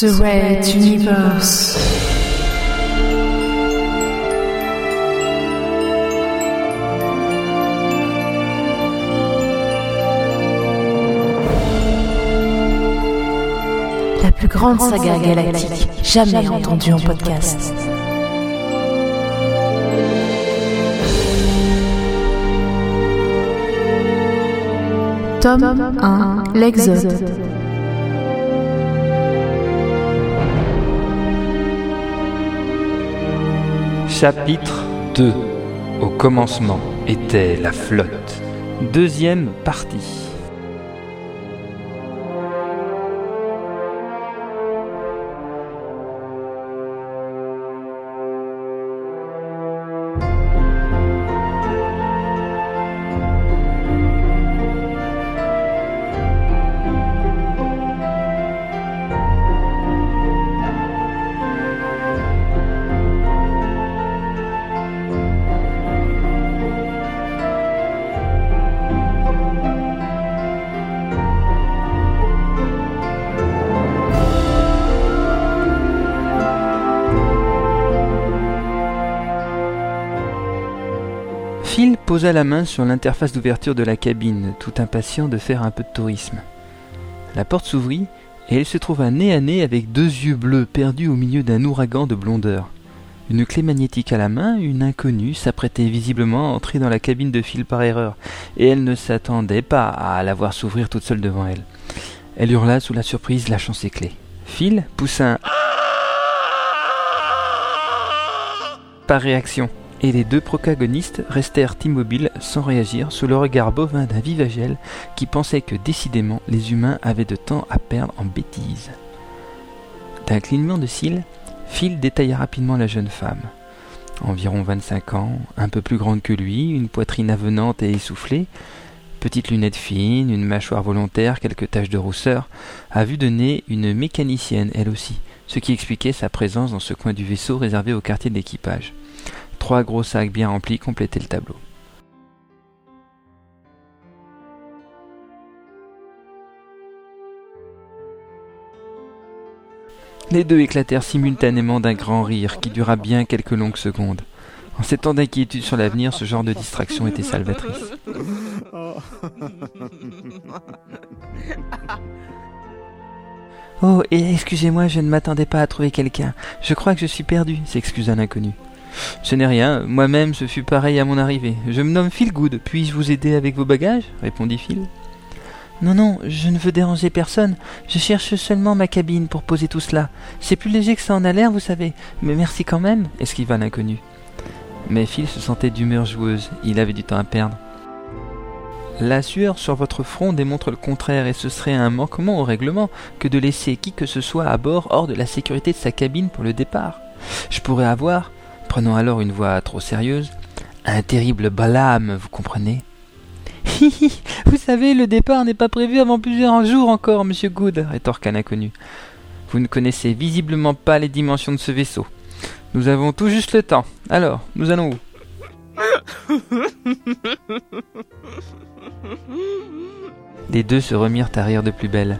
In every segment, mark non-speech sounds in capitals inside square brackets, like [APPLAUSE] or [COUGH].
The Red Universe. La plus grande saga galactique jamais entendue en podcast. Tome 1 L'Exode. Chapitre 2 Au commencement était la flotte. Deuxième partie. Posa la main sur l'interface d'ouverture de la cabine, tout impatient de faire un peu de tourisme. La porte s'ouvrit et elle se trouva nez à nez avec deux yeux bleus perdus au milieu d'un ouragan de blondeur. Une clé magnétique à la main, une inconnue s'apprêtait visiblement à entrer dans la cabine de Phil par erreur, et elle ne s'attendait pas à la voir s'ouvrir toute seule devant elle. Elle hurla sous la surprise, lâchant ses clés. Phil poussa un par réaction, et les deux protagonistes restèrent immobiles sans réagir sous le regard bovin d'un vivagel qui pensait que décidément les humains avaient de temps à perdre en bêtises. D'un clignement de cils, Phil détailla rapidement la jeune femme. Environ 25 ans, un peu plus grande que lui, une poitrine avenante et essoufflée, petites lunettes fines, une mâchoire volontaire, quelques taches de rousseur, à vue de nez une mécanicienne elle aussi, ce qui expliquait sa présence dans ce coin du vaisseau réservé au quartier d'équipage. Trois gros sacs bien remplis complétaient le tableau. Les deux éclatèrent simultanément d'un grand rire qui dura bien quelques longues secondes. En ces temps d'inquiétude sur l'avenir, ce genre de distraction était salvatrice. Oh, et excusez-moi, je ne m'attendais pas à trouver quelqu'un. Je crois que je suis perdu, s'excusa l'inconnu. Ce n'est rien, moi-même ce fut pareil à mon arrivée. Je me nomme Phil Good, puis-je vous aider avec vos bagages répondit Phil. Non, non, je ne veux déranger personne. Je cherche seulement ma cabine pour poser tout cela. C'est plus léger que ça en a l'air, vous savez. Mais merci quand même, esquiva l'inconnu. Mais Phil se sentait d'humeur joueuse, il avait du temps à perdre. La sueur sur votre front démontre le contraire et ce serait un manquement au règlement que de laisser qui que ce soit à bord hors de la sécurité de sa cabine pour le départ. Je pourrais avoir, prenant alors une voix trop sérieuse, un terrible balame, vous comprenez [LAUGHS] Hi hi, vous savez, le départ n'est pas prévu avant plusieurs jours encore, monsieur Good, rétorqua l'inconnu. Vous ne connaissez visiblement pas les dimensions de ce vaisseau. Nous avons tout juste le temps. Alors, nous allons où [LAUGHS] Les deux se remirent à rire de plus belle.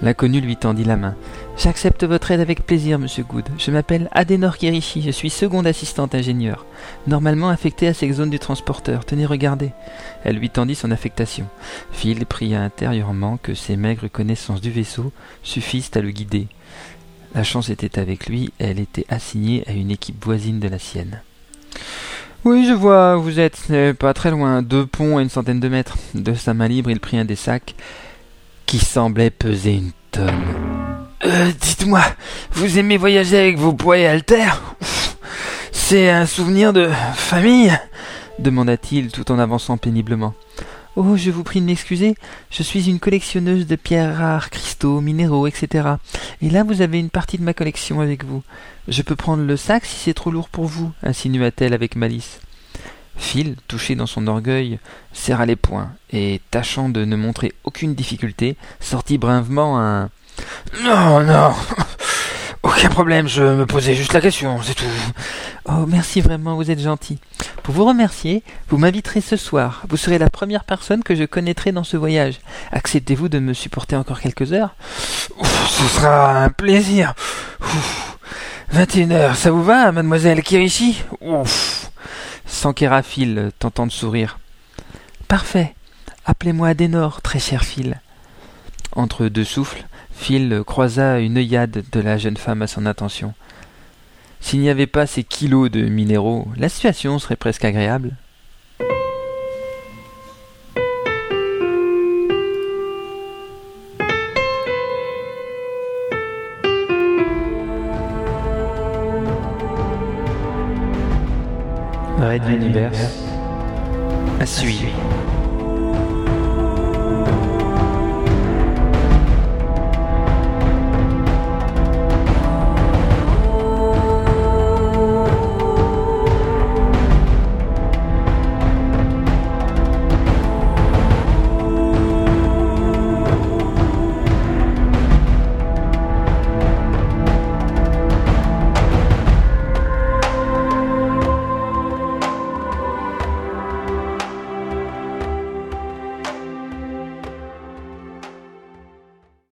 L'inconnu lui tendit la main. J'accepte votre aide avec plaisir, monsieur Good. Je m'appelle Adenor Kirishi, je suis seconde assistante ingénieure, normalement affectée à cette zone du transporteur. Tenez, regardez. Elle lui tendit son affectation. Phil pria intérieurement que ses maigres connaissances du vaisseau suffisent à le guider. La chance était avec lui, elle était assignée à une équipe voisine de la sienne. Oui, je vois, vous êtes pas très loin, deux ponts à une centaine de mètres. De sa main libre, il prit un des sacs qui semblait peser une tonne. Euh, dites-moi, vous aimez voyager avec vos poids et haltères? C'est un souvenir de famille? demanda-t-il tout en avançant péniblement. Oh, je vous prie de m'excuser, je suis une collectionneuse de pierres rares, cristaux, minéraux, etc. Et là, vous avez une partie de ma collection avec vous. Je peux prendre le sac si c'est trop lourd pour vous, insinua-t-elle avec malice. Phil, touché dans son orgueil, serra les poings et, tâchant de ne montrer aucune difficulté, sortit bravement un Non, non Aucun problème, je me posais juste la question, c'est tout. Oh, merci vraiment, vous êtes gentil. Pour vous remercier, vous m'inviterez ce soir. Vous serez la première personne que je connaîtrai dans ce voyage. Acceptez-vous de me supporter encore quelques heures? Ce sera un plaisir. 21 heures, ça vous va, mademoiselle Kirishi? Ouf Sans Kéraphile, tentant de sourire. Parfait. Appelez-moi Adenor, très cher Phil. Entre deux souffles, Phil croisa une œillade de la jeune femme à son attention. S'il n'y avait pas ces kilos de minéraux, la situation serait presque agréable. Red Universe à suivre.